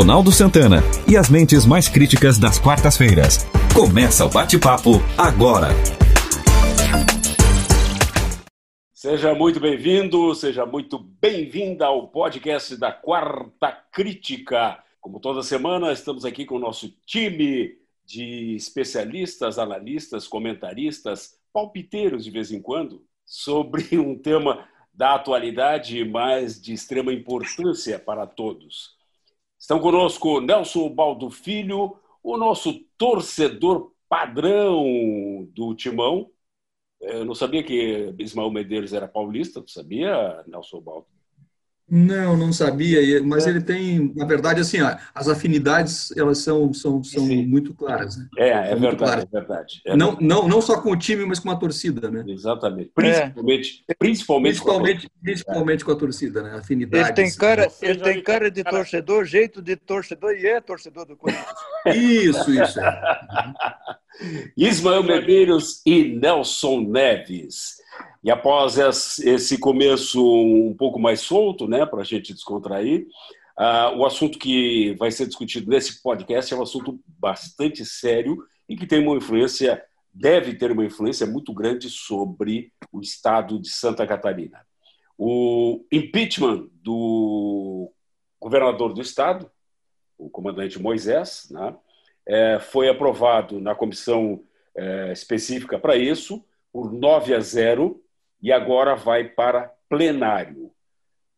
Ronaldo Santana e as mentes mais críticas das quartas-feiras. Começa o bate-papo agora. Seja muito bem-vindo, seja muito bem-vinda ao podcast da Quarta Crítica. Como toda semana, estamos aqui com o nosso time de especialistas, analistas, comentaristas, palpiteiros de vez em quando, sobre um tema da atualidade, mas de extrema importância para todos. Estão conosco Nelson Baldo Filho, o nosso torcedor padrão do Timão. Eu não sabia que Ismael Medeiros era paulista, tu sabia, Nelson Baldo? Não, não sabia, mas é. ele tem, na verdade, assim, as afinidades elas são, são, são muito claras. Né? É, é verdade, é verdade, é não, não, não só com o time, mas com a torcida, né? Exatamente. Principalmente, é. principalmente, principalmente, com principalmente com a torcida, né? Afinidades. Ele tem cara, ele tem cara de torcedor, jeito de torcedor e é torcedor do Corinthians. Isso, isso. Ismael Medeiros e Nelson Neves. E após esse começo um pouco mais solto, né, para a gente descontrair, uh, o assunto que vai ser discutido nesse podcast é um assunto bastante sério e que tem uma influência, deve ter uma influência muito grande sobre o estado de Santa Catarina. O impeachment do governador do estado, o comandante Moisés, né, é, foi aprovado na comissão é, específica para isso por 9 a 0 e agora vai para plenário.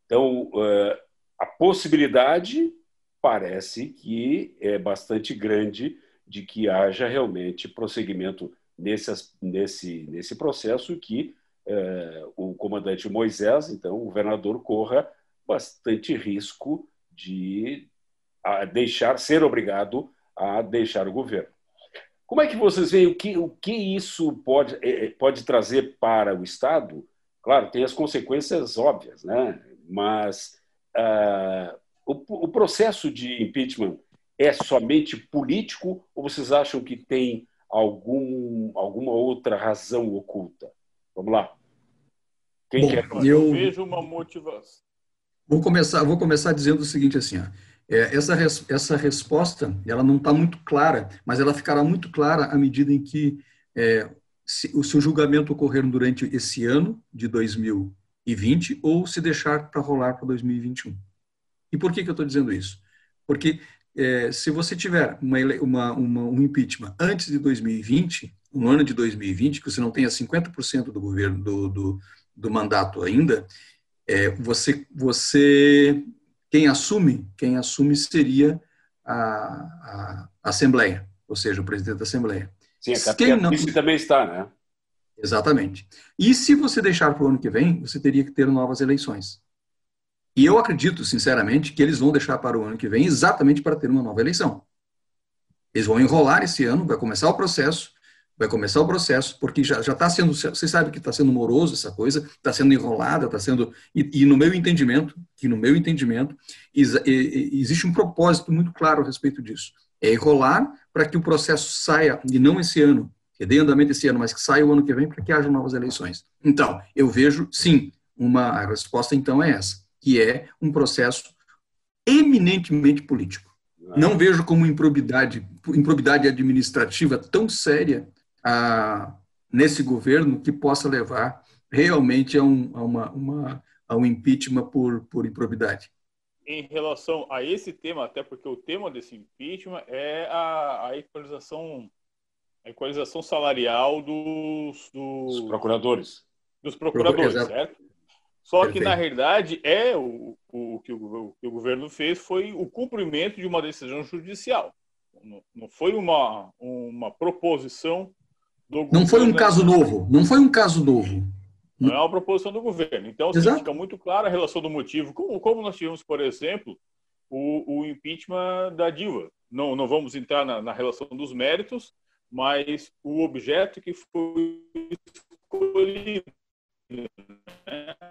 Então, eh, a possibilidade parece que é bastante grande de que haja realmente prosseguimento nesse, nesse, nesse processo que eh, o comandante Moisés, então o governador, corra bastante risco de deixar, ser obrigado a deixar o governo. Como é que vocês veem o que, o que isso pode, é, é, pode trazer para o Estado? Claro, tem as consequências óbvias, né? mas uh, o, o processo de impeachment é somente político ou vocês acham que tem algum, alguma outra razão oculta? Vamos lá. Quem Bom, quer? Eu, eu vejo uma motivação. Vou começar, vou começar dizendo o seguinte assim, ó. É, essa, res, essa resposta ela não está muito clara, mas ela ficará muito clara à medida em que é, se, o seu julgamento ocorrer durante esse ano de 2020 ou se deixar para rolar para 2021. E por que, que eu estou dizendo isso? Porque é, se você tiver uma, uma, uma, um impeachment antes de 2020, no ano de 2020, que você não tenha 50% do governo do, do, do mandato ainda, é, você, você quem assume, quem assume seria a, a, Assembleia, ou seja, o presidente da Assembleia. Sim, a quem não... também está, né? Exatamente. E se você deixar para o ano que vem, você teria que ter novas eleições. E eu acredito, sinceramente, que eles vão deixar para o ano que vem exatamente para ter uma nova eleição. Eles vão enrolar esse ano, vai começar o processo, vai começar o processo, porque já está sendo, você sabe que está sendo moroso essa coisa, está sendo enrolada, está sendo, e, e, no meu entendimento, que no meu entendimento, is, existe um propósito muito claro a respeito disso, é enrolar para que o processo saia, e não esse ano, que dê andamento esse ano, mas que saia o ano que vem para que haja novas eleições. Então, eu vejo, sim, uma, a resposta então é essa, que é um processo eminentemente político. Não vejo como improbidade, improbidade administrativa tão séria a, nesse governo que possa levar realmente a um, a uma, uma, a um impeachment por, por improbidade. Em relação a esse tema, até porque o tema desse impeachment é a, a equalização, a equalização salarial dos, dos, procuradores. Dos procuradores, Exato. certo? Só Perfeito. que, na realidade, é o, o, que o, o, que o governo fez foi o cumprimento de uma decisão judicial. Não, não foi uma, uma proposição não foi um caso novo. Não foi um caso novo. Não é uma proposição do governo. Então, assim, fica muito clara a relação do motivo. Como, como nós tivemos, por exemplo, o, o impeachment da Dilma. Não, não vamos entrar na, na relação dos méritos, mas o objeto que foi escolhido né?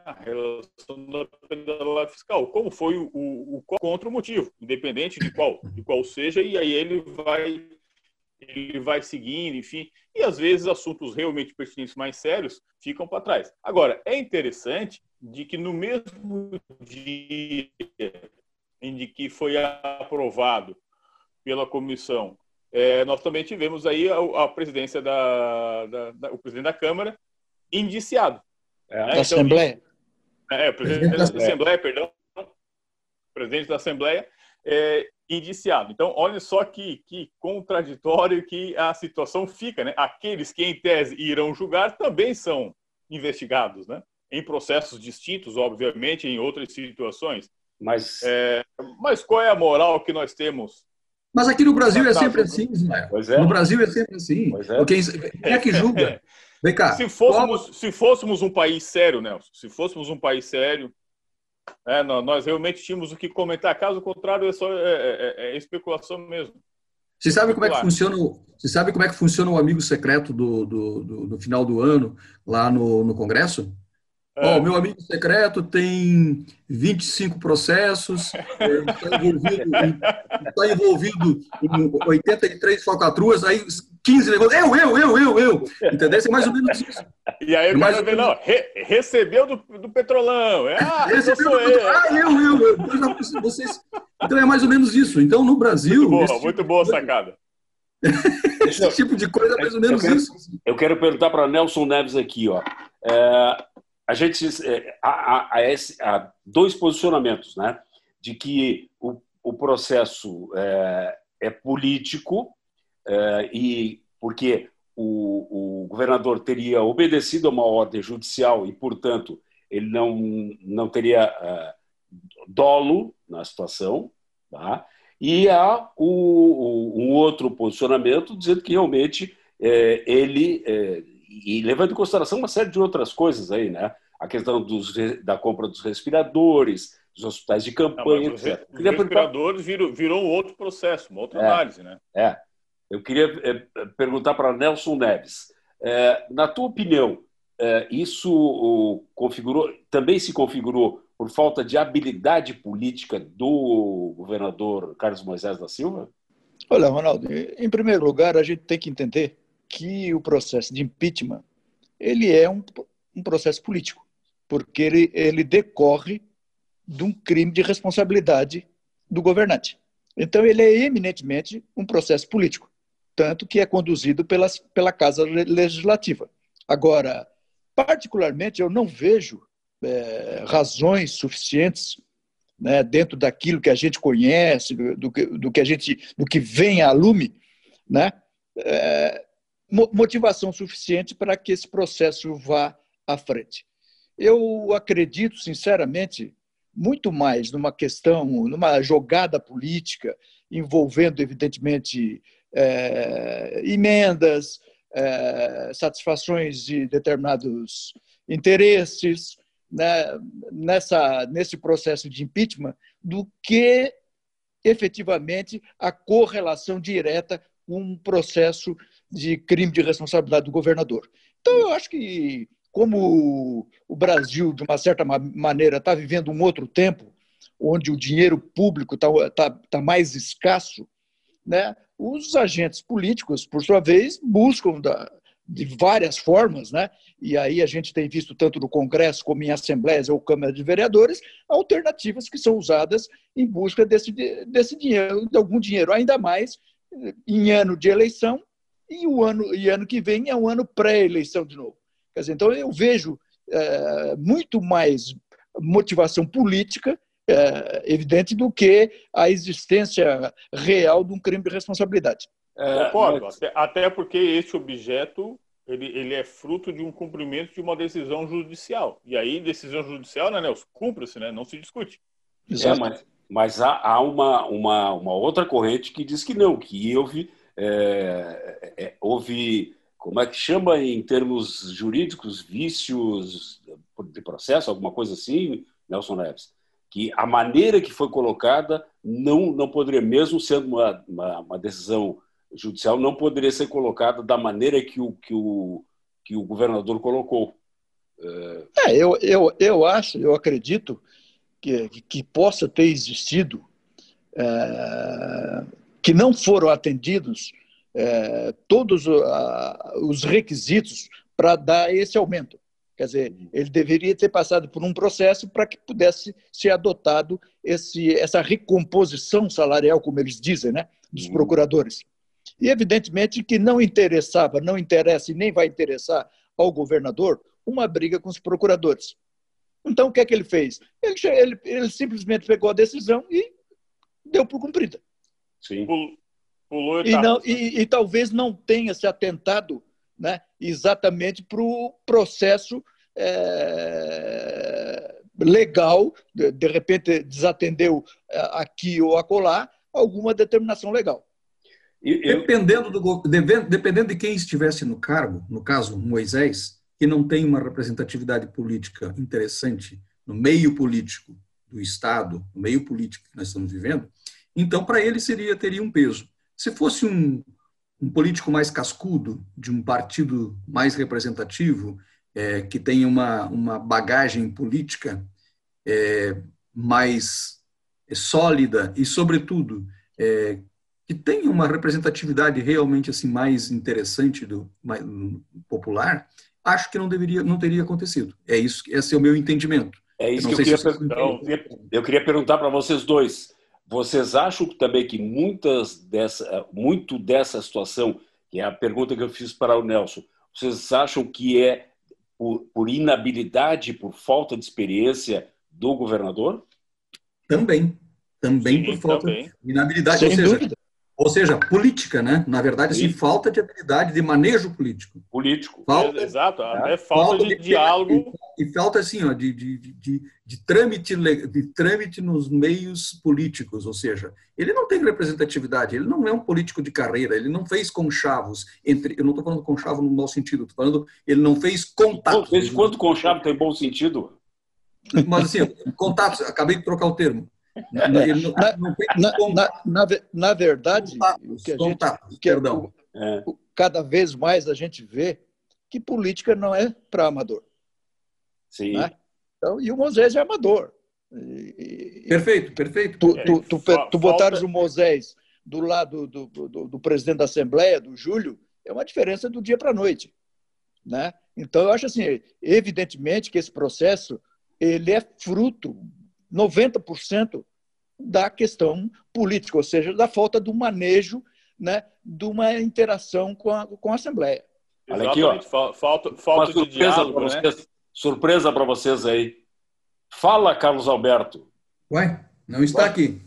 a relação da penalidade fiscal, como foi o, o, o, contra o motivo, independente de qual, de qual seja, e aí ele vai ele vai seguindo, enfim, e às vezes assuntos realmente pertinentes mais sérios ficam para trás. Agora, é interessante de que no mesmo dia em que foi aprovado pela comissão, é, nós também tivemos aí a, a presidência da, da, da, o presidente da Câmara indiciado. É, da então, Assembleia. É, o presidente da Assembleia, perdão, presidente da Assembleia, é, indiciado. Então, olha só que, que contraditório que a situação fica, né? Aqueles que, em tese, irão julgar também são investigados, né? Em processos distintos, obviamente, em outras situações. Mas, é, mas qual é a moral que nós temos? Mas aqui no Brasil é sempre assim, Ismael. É. No Brasil é sempre assim. É. Quem, quem é que julga? Vem cá. Se fôssemos, qual... se fôssemos um país sério, Nelson, se fôssemos um país sério, é, nós realmente tínhamos o que comentar. Caso contrário, é só é, é, é, é especulação mesmo. Você sabe como é que funciona? Você sabe como é que funciona o amigo secreto do, do, do, do final do ano lá no, no Congresso? É. Oh, meu amigo secreto tem 25 processos, está envolvido, em, está envolvido em 83 falcatruas, aí 15 negócios, eu, eu, eu, eu, eu. Entendeu? É mais ou menos isso. E aí o cara vê, não, re, recebeu do, do petrolão. É, ah, recebeu do eu. Ah, eu, eu, eu. Vocês... Então é mais ou menos isso. Então no Brasil. Muito boa, tipo muito boa sacada. esse tipo de coisa é mais ou menos eu quero, isso. Eu quero perguntar para Nelson Neves aqui, ó. É, a gente é, há, há, há, dois posicionamentos, né? De que o, o processo é, é político é, e porque o, o, governador teria obedecido a uma ordem judicial e, portanto, ele não, não teria é, dolo na situação, tá? e há o, o, um outro posicionamento dizendo que realmente é, ele, é, e levando em consideração uma série de outras coisas aí, né? a questão dos, da compra dos respiradores, dos hospitais de campanha. Não, os, os respiradores virou, virou um outro processo, uma outra é, análise, né? É. Eu queria é, perguntar para Nelson Neves. É, na tua opinião, é, isso configurou, também se configurou por falta de habilidade política do governador Carlos Moisés da Silva? Olha, Ronaldo, em primeiro lugar, a gente tem que entender que o processo de impeachment ele é um, um processo político, porque ele, ele decorre de um crime de responsabilidade do governante. Então, ele é eminentemente um processo político tanto que é conduzido pelas, pela Casa Legislativa. Agora, particularmente, eu não vejo é, razões suficientes né, dentro daquilo que a gente conhece, do, do, do, que a gente, do que vem a lume, né, é, motivação suficiente para que esse processo vá à frente. Eu acredito, sinceramente, muito mais numa questão, numa jogada política envolvendo, evidentemente, é, emendas, é, satisfações de determinados interesses né, nessa, nesse processo de impeachment do que efetivamente a correlação direta com um processo de crime de responsabilidade do governador. Então, eu acho que, como o Brasil, de uma certa maneira, está vivendo um outro tempo, onde o dinheiro público está tá, tá mais escasso, né? Os agentes políticos, por sua vez, buscam da, de várias formas, né? e aí a gente tem visto tanto no Congresso como em assembleias ou Câmara de Vereadores, alternativas que são usadas em busca desse, desse dinheiro, de algum dinheiro, ainda mais em ano de eleição, e o ano, e ano que vem é um ano pré-eleição de novo. Quer dizer, então eu vejo é, muito mais motivação política é, evidente do que a existência real de um crime de responsabilidade. É, Concordo, mas... até, até porque esse objeto ele, ele é fruto de um cumprimento de uma decisão judicial. E aí, decisão judicial, né, Nelson? Cumpre-se, né? Não se discute. Exato. É, mas, mas há, há, uma, uma, uma outra corrente que diz que não, que houve, é, é, houve, como é que chama em termos jurídicos, vícios de processo, alguma coisa assim, Nelson Neves? Que a maneira que foi colocada não, não poderia, mesmo sendo uma, uma, uma decisão judicial, não poderia ser colocada da maneira que o, que o, que o governador colocou. É, eu, eu, eu acho, eu acredito que, que possa ter existido, é, que não foram atendidos é, todos os requisitos para dar esse aumento. Quer dizer, ele deveria ter passado por um processo para que pudesse ser adotado esse, essa recomposição salarial, como eles dizem, né, dos uhum. procuradores. E, evidentemente, que não interessava, não interessa e nem vai interessar ao governador uma briga com os procuradores. Então, o que é que ele fez? Ele, ele, ele simplesmente pegou a decisão e deu por cumprida. Sim. Pulou e, não, e, e talvez não tenha se atentado né, exatamente para o processo é, legal, de, repente desatendeu é, aqui ou acolá alguma determinação legal. Dependendo, do, dependendo de quem estivesse no cargo, no caso Moisés, que não tem uma representatividade política interessante no meio político do Estado, no meio político que nós estamos vivendo, então para ele seria teria um peso. Se fosse um, um político mais cascudo, de um partido mais representativo, é, que tem uma, uma bagagem política é, mais sólida e, sobretudo, é, que tem uma representatividade realmente assim mais interessante do mais, popular, acho que não deveria, não teria acontecido. É isso, esse é o meu entendimento. É isso que eu queria, per... eu queria perguntar para vocês dois. Vocês acham também que muitas dessa, muito dessa situação, que é a pergunta que eu fiz para o Nelson, vocês acham que é por, por inabilidade, por falta de experiência do governador? Também. Também Sim, por falta também. de inabilidade. Sem ou seja, dúvida. Ou seja, política, né? Na verdade, assim, falta de habilidade de manejo político. Político, falta, exato. É, falta, falta, de, de diálogo. E, e, falta, assim, ó, de, de, de, de, trâmite, de trâmite nos meios políticos. Ou seja, ele não tem representatividade, ele não é um político de carreira, ele não fez conchavos entre. Eu não estou falando conchavo no mau sentido, estou falando, ele não fez contatos. Desde quando conchavo tem bom sentido? Mas, assim, contatos, acabei de trocar o termo na, na, na, na, verdade, o que a gente, que é. É. cada vez mais a gente vê que política não é para amador. Sim. Né? Então, e o Moisés é amador. E, perfeito, perfeito. Tu, tu, tu, tu, tu botares o Moisés do lado do, do, do, do, presidente da Assembleia, do Júlio, é uma diferença do dia para a noite. Né? Então, eu acho assim, evidentemente que esse processo ele é fruto 90% da questão política, ou seja, da falta do manejo né, de uma interação com a, com a Assembleia. Olha aqui, ó. Falta, falta de diálogo, né? Vocês, surpresa para vocês aí. Fala, Carlos Alberto. Ué, não está Ué? aqui.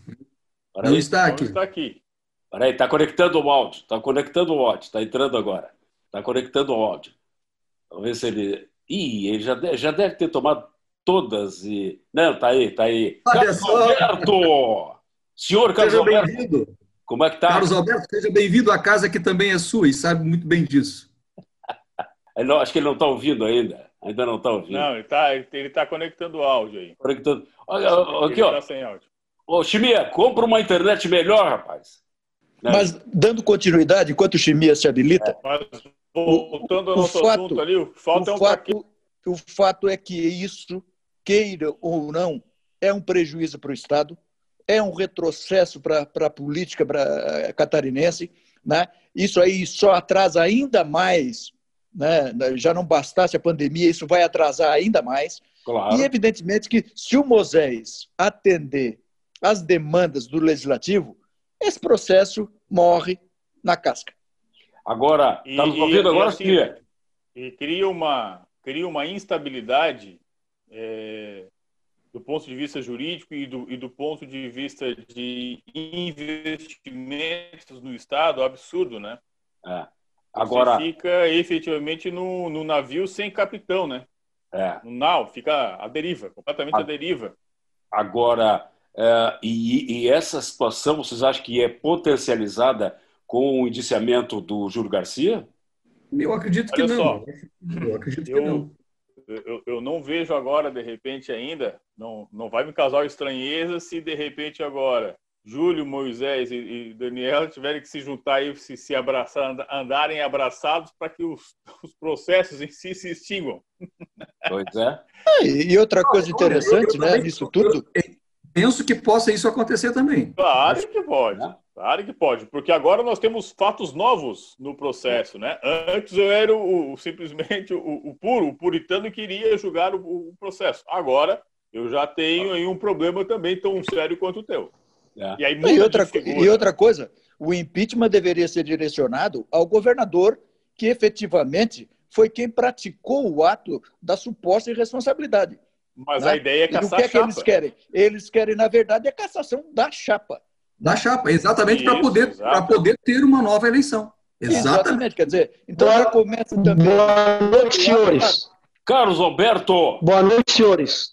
Não aí, está aqui. Não está aqui. Peraí, está conectando o áudio. Está conectando o áudio. Está entrando agora. Está conectando o áudio. Vamos ver se ele. Ih, ele já deve, já deve ter tomado todas e. Não, tá aí, tá aí. Carlos Alberto! Senhor Carlos seja Alberto. Como é que tá? Carlos Alberto, seja bem-vindo à casa que também é sua e sabe muito bem disso. não, acho que ele não está ouvindo ainda. Ainda não está ouvindo. Não, ele está ele tá conectando o áudio aí. Conectando. Olha, aqui, ó. Tá sem áudio. Ô, Chimia, compra uma internet melhor, rapaz. Né? Mas, dando continuidade, enquanto o Chimia se habilita. É. Mas, voltando ao nosso fato, assunto ali, falta o um fato, O fato é que isso queira ou não, é um prejuízo para o Estado, é um retrocesso para a política pra, catarinense. Né? Isso aí só atrasa ainda mais, né? já não bastasse a pandemia, isso vai atrasar ainda mais. Claro. E, evidentemente, que se o Moisés atender às demandas do legislativo, esse processo morre na casca. Agora, estamos ouvindo agora, e, assim, e cria uma, cria uma instabilidade é, do ponto de vista jurídico e do, e do ponto de vista de investimentos no Estado, absurdo, né? É. Agora Você fica efetivamente no, no navio sem capitão, né? É. No nau, fica à deriva, completamente a... à deriva. Agora, é, e, e, essa situação, vocês acham que é potencializada com o indiciamento do Júlio Garcia? Eu acredito Olha que não. Só, eu acredito eu, que não eu, eu não vejo agora, de repente, ainda, não, não vai me causar estranheza se, de repente, agora Júlio, Moisés e, e Daniel tiverem que se juntar e se, se abraçar, andarem abraçados para que os, os, processos em si se extinguam. Pois é. é e outra coisa interessante, né, nisso tudo. Penso que possa isso acontecer também. Claro que pode. Claro que pode, porque agora nós temos fatos novos no processo, né? Antes eu era o, o simplesmente o, o, puro, o puritano que iria julgar o, o, processo. Agora eu já tenho aí um problema também tão sério quanto o teu. É. E, aí, e, outra, e outra coisa, o impeachment deveria ser direcionado ao governador que efetivamente foi quem praticou o ato da suposta irresponsabilidade. Mas né? a ideia é caçar e o que é que eles querem? Eles querem, na verdade, a cassação da chapa. Da chapa, exatamente para poder, poder ter uma nova eleição. Exatamente. exatamente. Quer dizer, então boa, já começa também. Boa noite, senhores. Carlos Alberto. Boa noite, senhores.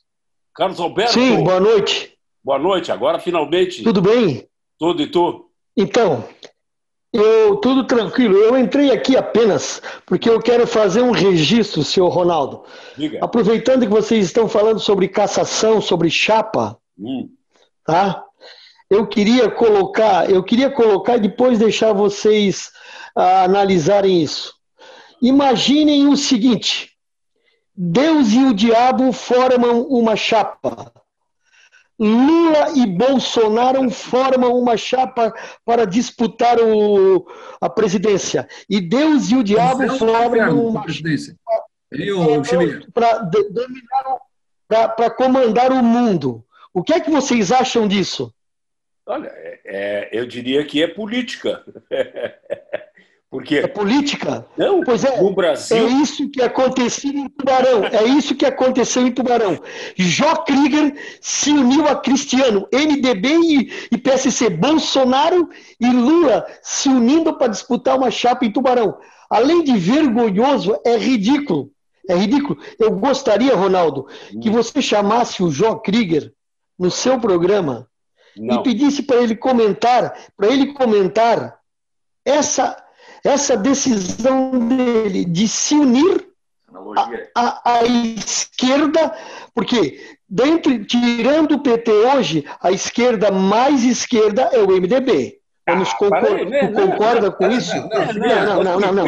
Carlos Alberto. Sim, boa noite. Boa noite, agora finalmente. Tudo bem? Tudo e tu? Então, eu tudo tranquilo. Eu entrei aqui apenas porque eu quero fazer um registro, senhor Ronaldo. Diga. Aproveitando que vocês estão falando sobre cassação, sobre chapa, hum. tá? Eu queria colocar, eu queria colocar e depois deixar vocês ah, analisarem isso. Imaginem o seguinte: Deus e o diabo formam uma chapa. Lula e Bolsonaro formam uma chapa para disputar o, a presidência. E Deus e o diabo formam uma presidência. Para comandar o mundo. O que é que vocês acham disso? Olha, é, é eu diria que é política. Porque a política? Não, pois é, no Brasil. É isso que aconteceu em Tubarão. É isso que aconteceu em Tubarão. Jó Krieger se uniu a Cristiano, MDB e, e PSC. Bolsonaro e Lula se unindo para disputar uma chapa em Tubarão. Além de vergonhoso, é ridículo. É ridículo. Eu gostaria, Ronaldo, que hum. você chamasse o Jó Krieger no seu programa Não. e pedisse para ele comentar, para ele comentar essa essa decisão dele de se unir à esquerda, porque dentro, tirando o PT hoje, a esquerda mais esquerda é o MDB. Vamos ah, concor né? concorda não, com não, isso? Não, não, não, não.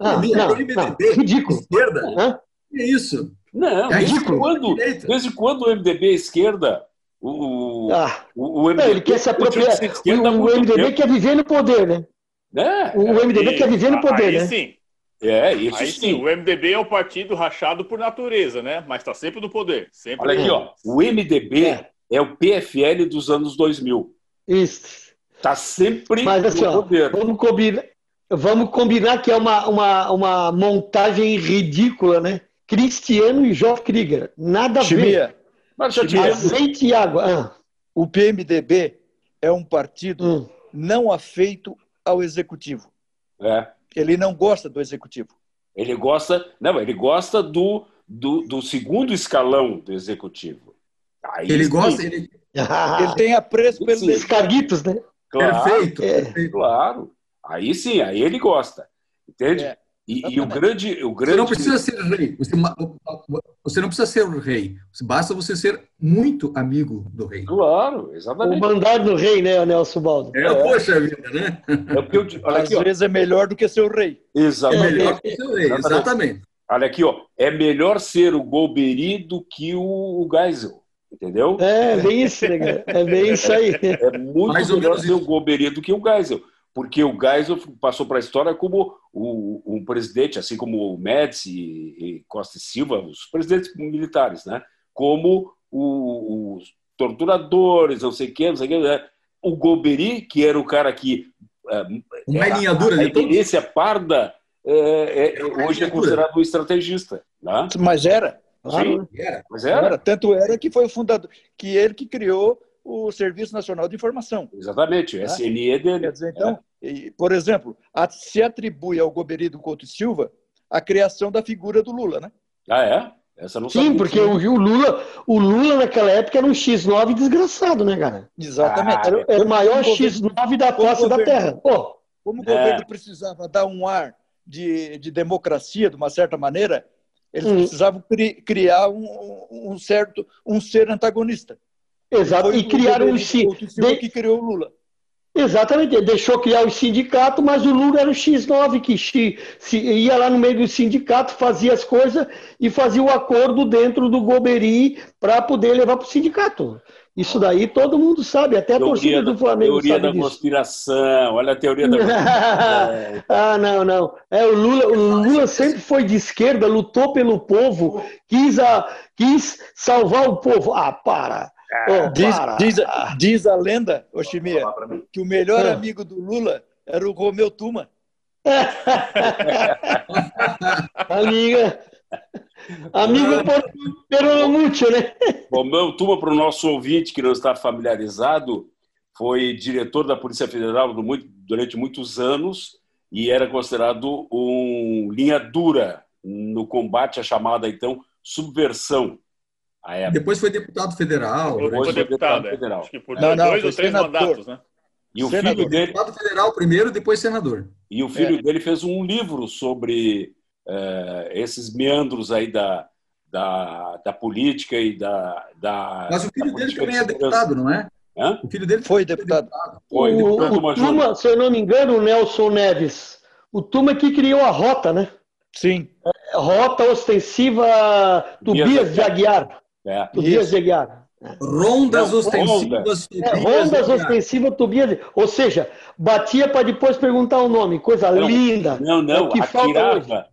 Não, não, ridículo. Esquerda? Que isso? Não, é desde quando, desde quando o MDB é esquerda? O, ah, o, o MDB, ele quer se apropriar. O, o MDB quer viver no poder, né? Né? O MDB e, quer viver no poder, aí né? Sim. É, isso aí sim. sim. O MDB é o partido rachado por natureza, né? Mas está sempre no poder. Sempre Olha aqui, ó. O MDB é. é. o PFL dos anos 2000. Isso. Está sempre Mas, assim, no ó, poder. Vamos combinar, vamos combinar que é uma, uma, uma montagem ridícula, né? Cristiano e João Krieger. Nada a ver. Mas, Azeite e água. Ah. O PMDB é um partido hum. não afeito ao executivo. É. Ele não gosta do executivo. Ele gosta, não, ele gosta do, do, do segundo escalão do executivo. Aí ele sim. gosta, ele... ele tem apreço pelos escaguitos, né? Claro, perfeito, é. perfeito. Claro. Aí sim, aí ele gosta. Entende? É. E, e, o grande, o grande. Você não precisa ser rei. Você, você não precisa ser o rei. Basta você ser muito amigo do rei. Claro, exatamente. O mandado do rei, né, Nelson Baldo? É, é. poxa vida, né? É porque eu, olha Às vezes é melhor do que ser o rei. Exatamente. É melhor que ser o rei, exatamente. Olha aqui, ó. É melhor ser o Golbery do que o Geisel. Entendeu? É, bem isso, né, É bem isso aí. É muito Mais melhor ser o Golbery do que o Geisel porque o Geisel passou para a história como o, um presidente, assim como o Médici e Costa e Silva, os presidentes militares, né? como os torturadores, não sei o que, não sei o que. Né? O Golbery, que era o cara que. Uma linha dura a, a parda, é, é, hoje é considerado um estrategista. Né? Mas era. Claro. Sim, era. Mas era. era. Tanto era que foi o fundador, que ele que criou o Serviço Nacional de Informação. Exatamente, o né? SNI é dele. Quer dizer, então, é. por exemplo, a, se atribui ao Goberido Couto Silva a criação da figura do Lula, né? Ah, é? Essa não Sim, porque o, o, Lula, o Lula naquela época era um X9 desgraçado, né, cara? Exatamente. Ah, era, era, o maior X9 da face da Terra. Pô. Como o governo é. precisava dar um ar de, de democracia, de uma certa maneira, eles hum. precisavam cri, criar um, um, certo um ser antagonista. Exato, e criaram os de... que criou o Lula. Exatamente, ele deixou criar o sindicato, mas o Lula era o X9 que se, ia lá no meio do sindicato, fazia as coisas e fazia o acordo dentro do Goberi para poder levar para o sindicato. Isso daí todo mundo sabe, até a teoria torcida do Flamengo teoria sabe da disso. conspiração, olha a teoria da conspiração. ah, não, não. É, o Lula, o Lula sempre foi de esquerda, lutou pelo povo, quis, a, quis salvar o povo. Ah, para. Oh, diz. Diz, diz, a lenda, Oximia, que o melhor amigo do Lula era o Romeu Tuma. Amiga. Amigo peronomútil, né? Bom, meu turma, para o nosso ouvinte que não está familiarizado, foi diretor da Polícia Federal durante muitos anos e era considerado um linha dura no combate à chamada, então, subversão. Depois foi deputado federal. Depois foi, deputado, deputado é. federal. Acho que por não, não, dois ou três senador. mandatos, né? E o senador. filho dele. Deputado federal primeiro, depois senador. E o filho é. dele fez um livro sobre uh, esses meandros aí da, da, da política e da, da. Mas o filho dele também é deputado, não é? Hã? O filho dele foi deputado. Foi, o, deputado o Tuma, se eu não me engano, o Nelson Neves, o Tuma que criou a rota, né? Sim. É, rota ostensiva Tobias de Aguiar. É. Tobias de Aguiar. Rondas não, ostensivas. É, rondas ostensivas Tobias. Ou seja, batia para depois perguntar o nome. Coisa não, linda. Não, não. É atirava,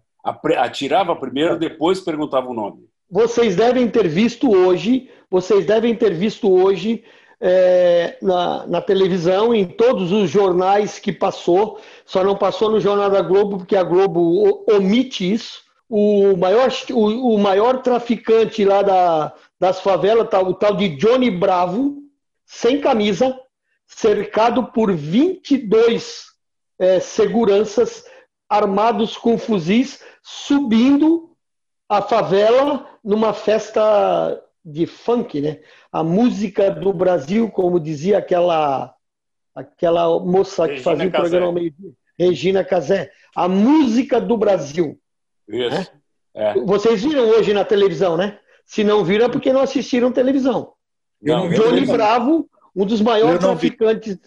atirava primeiro, depois perguntava o nome. Vocês devem ter visto hoje, vocês devem ter visto hoje é, na, na, televisão, em todos os jornais que passou, só não passou no Jornal da Globo, porque a Globo omite isso. O maior, o, o maior traficante lá da, das favelas, o tal de Johnny Bravo, sem camisa, cercado por 22 é, seguranças armados com fuzis, subindo a favela numa festa de funk, né? A música do Brasil, como dizia aquela aquela moça Regina que fazia o programa meio dia, Regina Casé. A música do Brasil. Isso. Né? É. Vocês viram hoje na televisão, né? Se não viram, é porque não assistiram televisão. Não, Johnny Bravo, um dos maiores traficantes,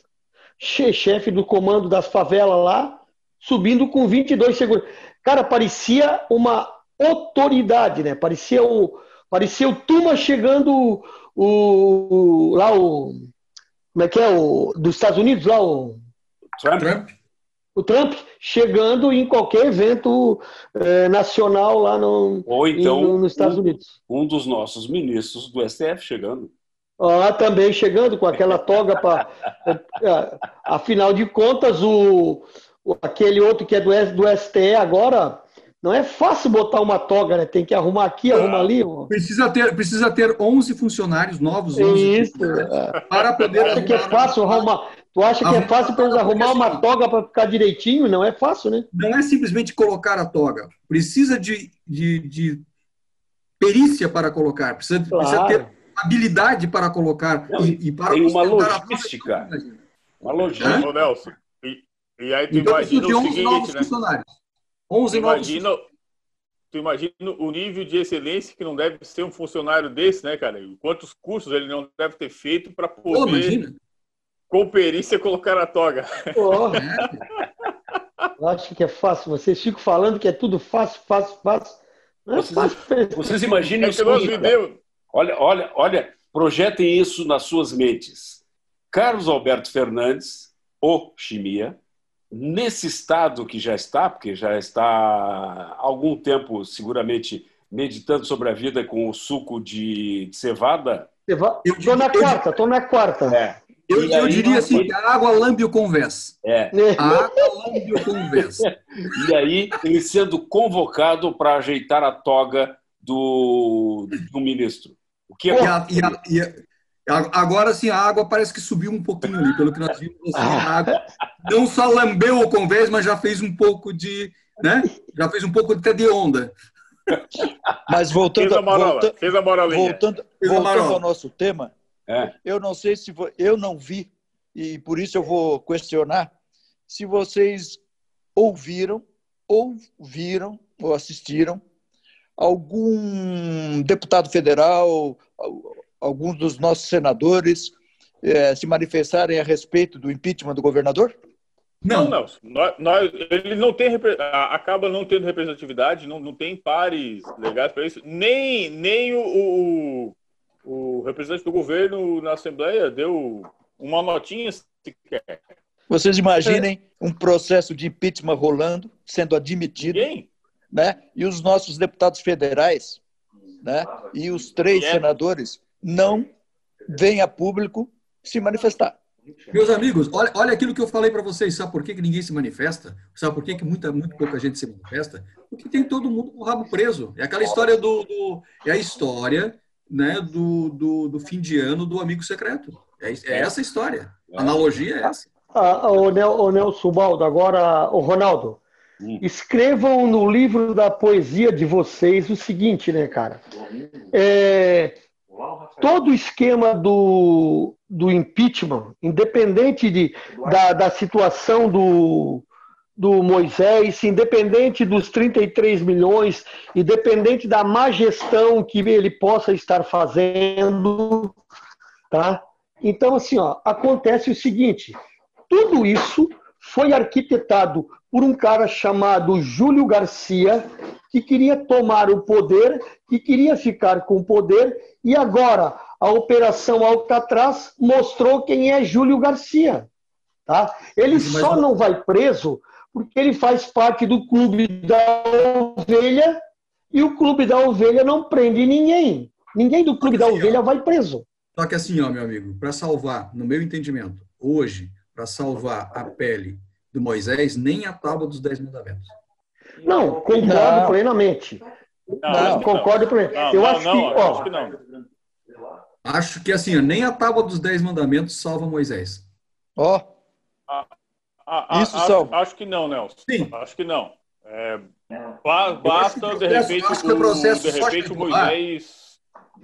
chefe do comando das favelas lá, subindo com 22 segundos. Cara, parecia uma autoridade, né? Parecia o, parecia o Tuma chegando o, o lá o como é que é o dos Estados Unidos lá o Trump o Trump chegando em qualquer evento é, nacional lá no, Ou então, no, nos Estados um, Unidos. Um dos nossos ministros do STF chegando. Ah, também chegando com aquela toga para. É, é, afinal de contas, o, o, aquele outro que é do, do STE agora. Não é fácil botar uma toga, né? Tem que arrumar aqui, arrumar ali. Precisa ter, precisa ter 11 funcionários novos 11 Isso. para poder. Acha que é fácil arrumar, Tu acha que é fácil para eles arrumar uma toga para ficar direitinho? Não é fácil, né? Não é simplesmente colocar a toga. Precisa de, de, de perícia para colocar. Precisa, claro. precisa, ter habilidade para colocar. Não, e, e, para tem uma logística. Uma logística. Ô, Nelson, e, e, aí tu então, imagina o seguinte, novos né? funcionários. 11 imagina, novos Tu imagina o nível de excelência que não deve ser um funcionário desse, né, cara? Quantos cursos ele não deve ter feito para poder... Pô, com perícia colocar a toga. Porra. Eu acho que é fácil. Vocês ficam falando que é tudo fácil, fácil, fácil. Não é vocês, fácil. Vocês imaginem é isso. Olha, olha, olha, projetem isso nas suas mentes. Carlos Alberto Fernandes, o Chimia, nesse estado que já está, porque já está há algum tempo seguramente meditando sobre a vida com o suco de, de cevada. Estou na quarta, estou na quarta. É. Eu, eu diria assim, a água lambe o convés. É. A água lambe o convés. e aí, ele sendo convocado para ajeitar a toga do, do ministro. O que é... E a, e a, e a, agora sim, a água parece que subiu um pouquinho ali, pelo que nós vimos. Assim, a água não só lambeu o convés, mas já fez um pouco de... Né? Já fez um pouco até de onda. Mas voltando, fez a volta, fez a voltando, voltando ao nosso tema, é. Eu não sei se eu não vi e por isso eu vou questionar se vocês ouviram ou viram ou assistiram algum deputado federal, alguns dos nossos senadores é, se manifestarem a respeito do impeachment do governador? Não, não. Nós, nós, ele não tem acaba não tendo representatividade, não, não tem pares legais para isso, nem nem o, o o representante do governo na Assembleia deu uma notinha sequer. Vocês imaginem um processo de impeachment rolando, sendo admitido, Ninguém? né? E os nossos deputados federais, né? E os três senadores não vêm a público se manifestar. Meus amigos, olha, olha aquilo que eu falei para vocês. Sabe por que, que ninguém se manifesta? Sabe por que, que muita, muito pouca gente se manifesta? Porque tem todo mundo com o rabo preso. É aquela história do. do- é a história né, do, do, do fim de ano do amigo secreto. É, é essa a história. A analogia é essa. Ah, o, Nel, o Nelson Baldo, agora o Ronaldo. Hum. Escrevam no livro da poesia de vocês o seguinte, né, cara? É, todo o esquema do, do impeachment, independente de, da, da situação do, do Moisés, independente dos 33 milhões, independente da má gestão que ele possa estar fazendo, tá? Então, assim, ó, acontece o seguinte: tudo isso foi arquitetado por um cara chamado Júlio Garcia, que queria tomar o poder, que queria ficar com o poder, e agora a Operação Alcatraz mostrou quem é Júlio Garcia. Tá? Ele Mas- só não vai preso porque ele faz parte do clube da ovelha e o clube da ovelha não prende ninguém. Ninguém do clube da ovelha vai preso. Só que assim, ó, meu amigo, para salvar, no meu entendimento, hoje, para salvar a pele do Moisés, nem a tábua dos Dez Mandamentos. Não, concordo Não. plenamente. Não, Não, concordo plenamente. Não, Eu não, acho não, que, ó, acho que não. Acho que assim, ó, nem a tábua dos Dez Mandamentos salva Moisés. Ó, Ah, ah, Isso acho, que não, Nelson. Sim. Acho que não. É, ba- basta, de repente, acho que o processo de só repente o chegou lá. Moisés.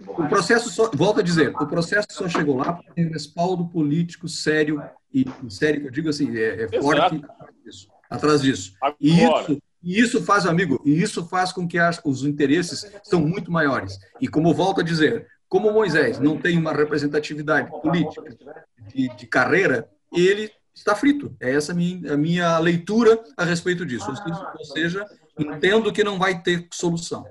O processo só, volto a dizer, o processo só chegou lá porque tem respaldo político sério e sério que eu digo assim, é, é forte atrás disso, atrás disso. E isso, e isso faz, amigo, e isso faz com que as- os interesses são muito maiores. E como volto a dizer, como Moisés não tem uma representatividade política de, de carreira, ele está frito. É essa a minha, a minha leitura a respeito disso. Ou seja- Ou seja, entendo que não vai ter solução.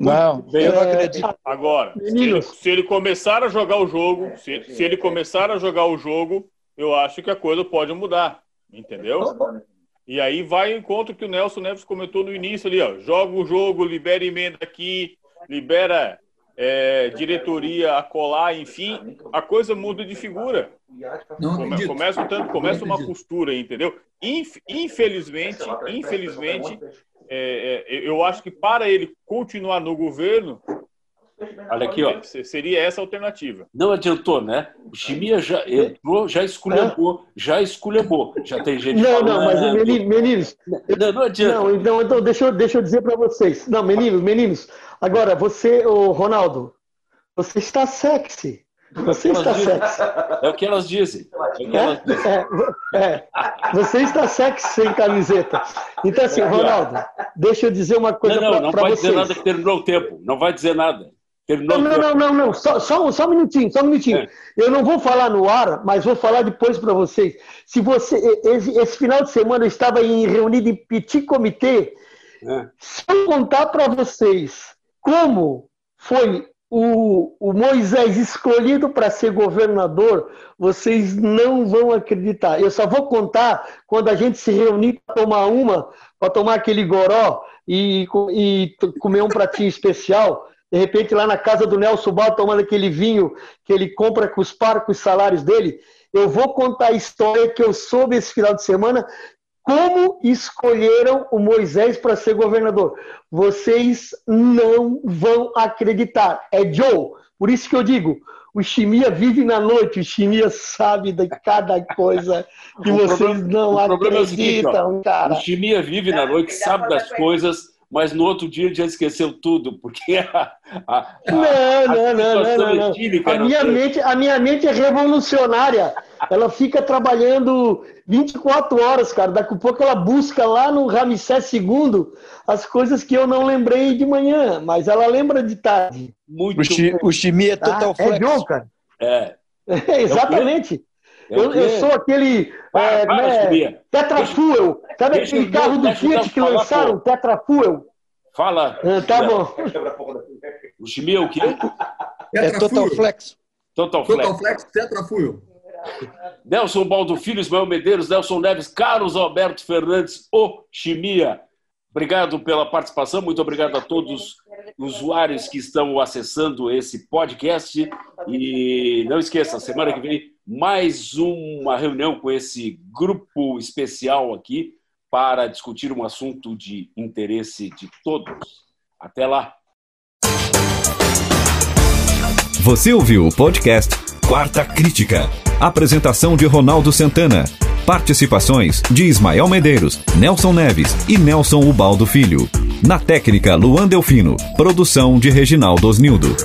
não, eu não É, acredito. agora se ele, se ele começar a jogar o jogo, se, se ele começar a jogar o jogo, eu acho que a coisa pode mudar. Entendeu? E aí vai em encontro que o Nelson Neves comentou no início ali, ó. Joga o jogo, libera emenda aqui, libera é, diretoria a colar, enfim, a coisa muda de figura. Come- começa, tanto, começa uma costura, aí, entendeu? Inf- Infelizmente, infelizmente, é, é, eu acho que para ele continuar no governo, Olha aqui, ó. se- seria essa a alternativa. Não adiantou, né? O Chimia já entrou, já esculhambou, já esculhambou. Já tem gente Não, falando. não, mas meninos, meninos, Não, não adianta. Não, então, então deixa, eu, deixa eu dizer para vocês. Não, meninos, meninos. Agora, você, o Ronaldo, você está sexy. Você está sexy. É o que elas dizem. É o que elas dizem. É, é, você está sexy sem camiseta. Então, assim, Ronaldo, deixa eu dizer uma coisa Não, não, não para vai vocês. dizer nada que terminou o tempo. Não vai dizer nada. Terminou Não, não, não, não, não. Só, só, um- só um minutinho, só um minutinho. É. Eu não vou falar no ar, mas vou falar depois para vocês. Se você esse, esse final de semana eu estava em, reunido em petit comitê, É. se eu contar para vocês como foi o, o Moisés escolhido para ser governador, vocês não vão acreditar. Eu só vou contar quando a gente se reunir para tomar uma, para tomar aquele goró e, e comer um pratinho especial. De repente, lá na casa do Nelson Bal, tomando aquele vinho que ele compra com os parcos salários dele, eu vou contar a história que eu soube esse final de semana como escolheram o Moisés para ser governador. Vocês não vão acreditar. É Joe. Por isso que eu digo, o Chimia vive na noite, o Chimia sabe de cada coisa que O vocês problema- não problema é o seguinte, ó, acreditam, O cara. Chimia vive na noite, sabe das coisas, mas no outro dia já esqueceu tudo, porque a, a, a- Não, a não, não, não, situação não, não. A não minha tem- mente, a minha mente é revolucionária. Ela fica trabalhando 24 horas, cara. Daqui a pouco ela busca lá no Ramsés II as coisas que eu não lembrei de manhã, mas ela lembra de tarde. muito O, chi, o Chimia é total É flex. John, cara. É, É, exatamente. É Eu, eu sou aquele. Para, é, para, né, Chimia. Tetra Fuel. Sabe deixa aquele carro do Fiat que falar, lançaram? pô. Tetra Fuel. Fala. Ah, tá bom. O Chimia é o quê? É Total Flex. Total Flex. Total Flex, Tetrafuel. Nelson Baldo Filho, Ismael Medeiros, Nelson Neves, Carlos Alberto Fernandes, o Chimia. Obrigado pela participação, muito obrigado a todos os usuários que estão acessando esse podcast. E não esqueça, semana que vem, mais uma reunião com esse grupo especial aqui para discutir um assunto de interesse de todos. Até lá! Você ouviu o podcast Quarta Crítica. Apresentação de Ronaldo Santana. Participações de Ismael Medeiros, Nelson Neves e Nelson Ubaldo Filho. Na técnica, Luan Delfino. Produção de Reginaldo Osnildo.